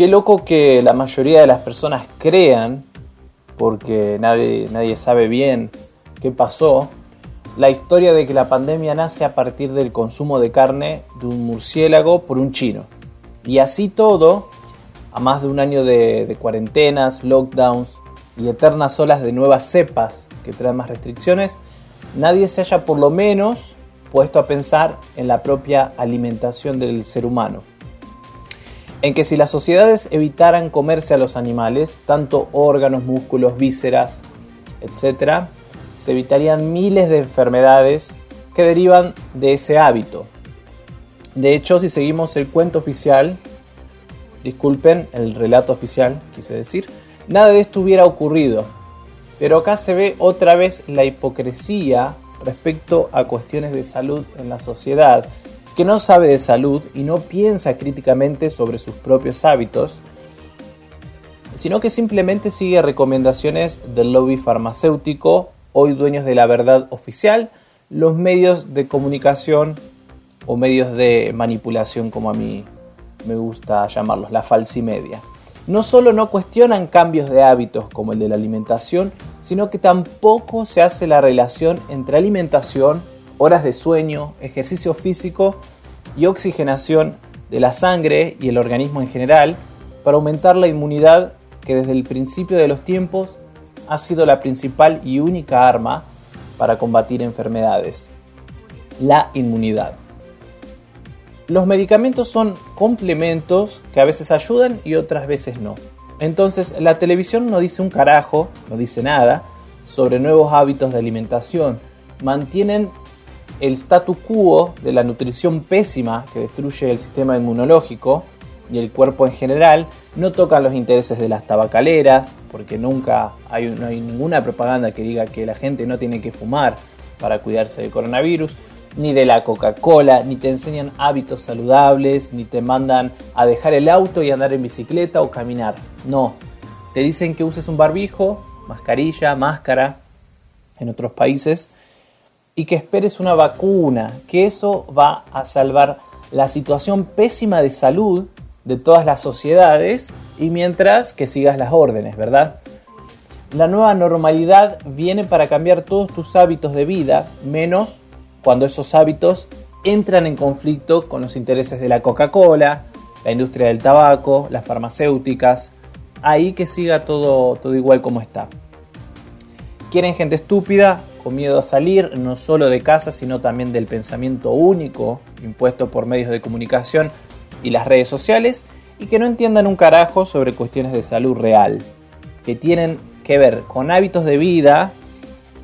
Qué loco que la mayoría de las personas crean, porque nadie, nadie sabe bien qué pasó, la historia de que la pandemia nace a partir del consumo de carne de un murciélago por un chino. Y así todo, a más de un año de, cuarentenas, lockdowns y eternas olas de nuevas cepas que traen más restricciones, nadie se haya por lo menos puesto a pensar en la propia alimentación del ser humano. En que si las sociedades evitaran comerse a los animales, tanto órganos, músculos, vísceras, etc., se evitarían miles de enfermedades que derivan de ese hábito. De hecho, si seguimos el cuento oficial, disculpen, el relato oficial, quise decir, nada de esto hubiera ocurrido. Pero acá se ve otra vez la hipocresía respecto a cuestiones de salud en la sociedad, que no sabe de salud y no piensa críticamente sobre sus propios hábitos, sino que simplemente sigue recomendaciones del lobby farmacéutico, hoy dueños de la verdad oficial, los medios de comunicación o medios de manipulación como a mí me gusta llamarlos, la falsimedia. No solo no cuestionan cambios de hábitos como el de la alimentación, sino que tampoco se hace la relación entre alimentación, horas de sueño, ejercicio físico y oxigenación de la sangre y el organismo en general para aumentar la inmunidad que desde el principio de los tiempos ha sido la principal y única arma para combatir enfermedades, la inmunidad. Los medicamentos son complementos que a veces ayudan y otras veces no. Entonces la televisión no dice un carajo, no dice nada sobre nuevos hábitos de alimentación. Mantienen el statu quo de la nutrición pésima que destruye el sistema inmunológico y el cuerpo en general. No tocan los intereses de las tabacaleras, porque nunca hay, no hay ninguna propaganda que diga que la gente no tiene que fumar para cuidarse del coronavirus ni de la Coca-Cola, ni te enseñan hábitos saludables, ni te mandan a dejar el auto y andar en bicicleta o caminar. No, te dicen que uses un barbijo, mascarilla, máscara en otros países y que esperes una vacuna, que eso va a salvar la situación pésima de salud de todas las sociedades y mientras que sigas las órdenes, ¿verdad? La nueva normalidad viene para cambiar todos tus hábitos de vida, menos cuando esos hábitos entran en conflicto con los intereses de la Coca-Cola, la industria del tabaco, las farmacéuticas, ahí que siga todo, todo igual como está. Quieren gente estúpida, con miedo a salir, no solo de casa, sino también del pensamiento único impuesto por medios de comunicación y las redes sociales, y que no entiendan un carajo sobre cuestiones de salud real, que tienen que ver con hábitos de vida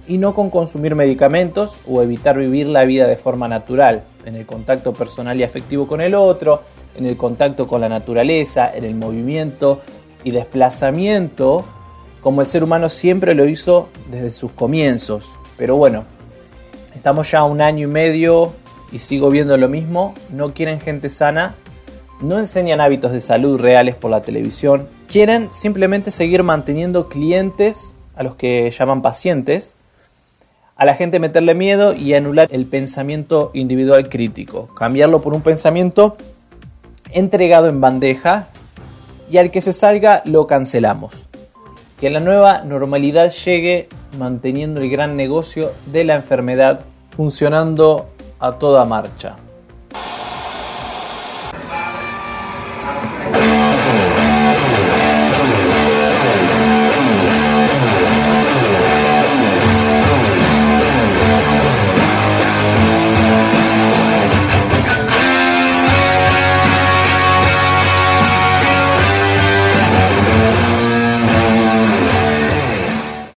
y no con consumir medicamentos o evitar vivir la vida de forma natural, en el contacto personal y afectivo con el otro, en el contacto con la naturaleza, en el movimiento y desplazamiento, como el ser humano siempre lo hizo desde sus comienzos. Pero bueno, estamos ya un año y medio y sigo viendo lo mismo, no quieren gente sana, no enseñan hábitos de salud reales por la televisión, quieren simplemente seguir manteniendo clientes a los que llaman pacientes, a la gente meterle miedo y anular el pensamiento individual crítico, cambiarlo por un pensamiento entregado en bandeja y al que se salga lo cancelamos. Que la nueva normalidad llegue manteniendo el gran negocio de la enfermedad funcionando a toda marcha.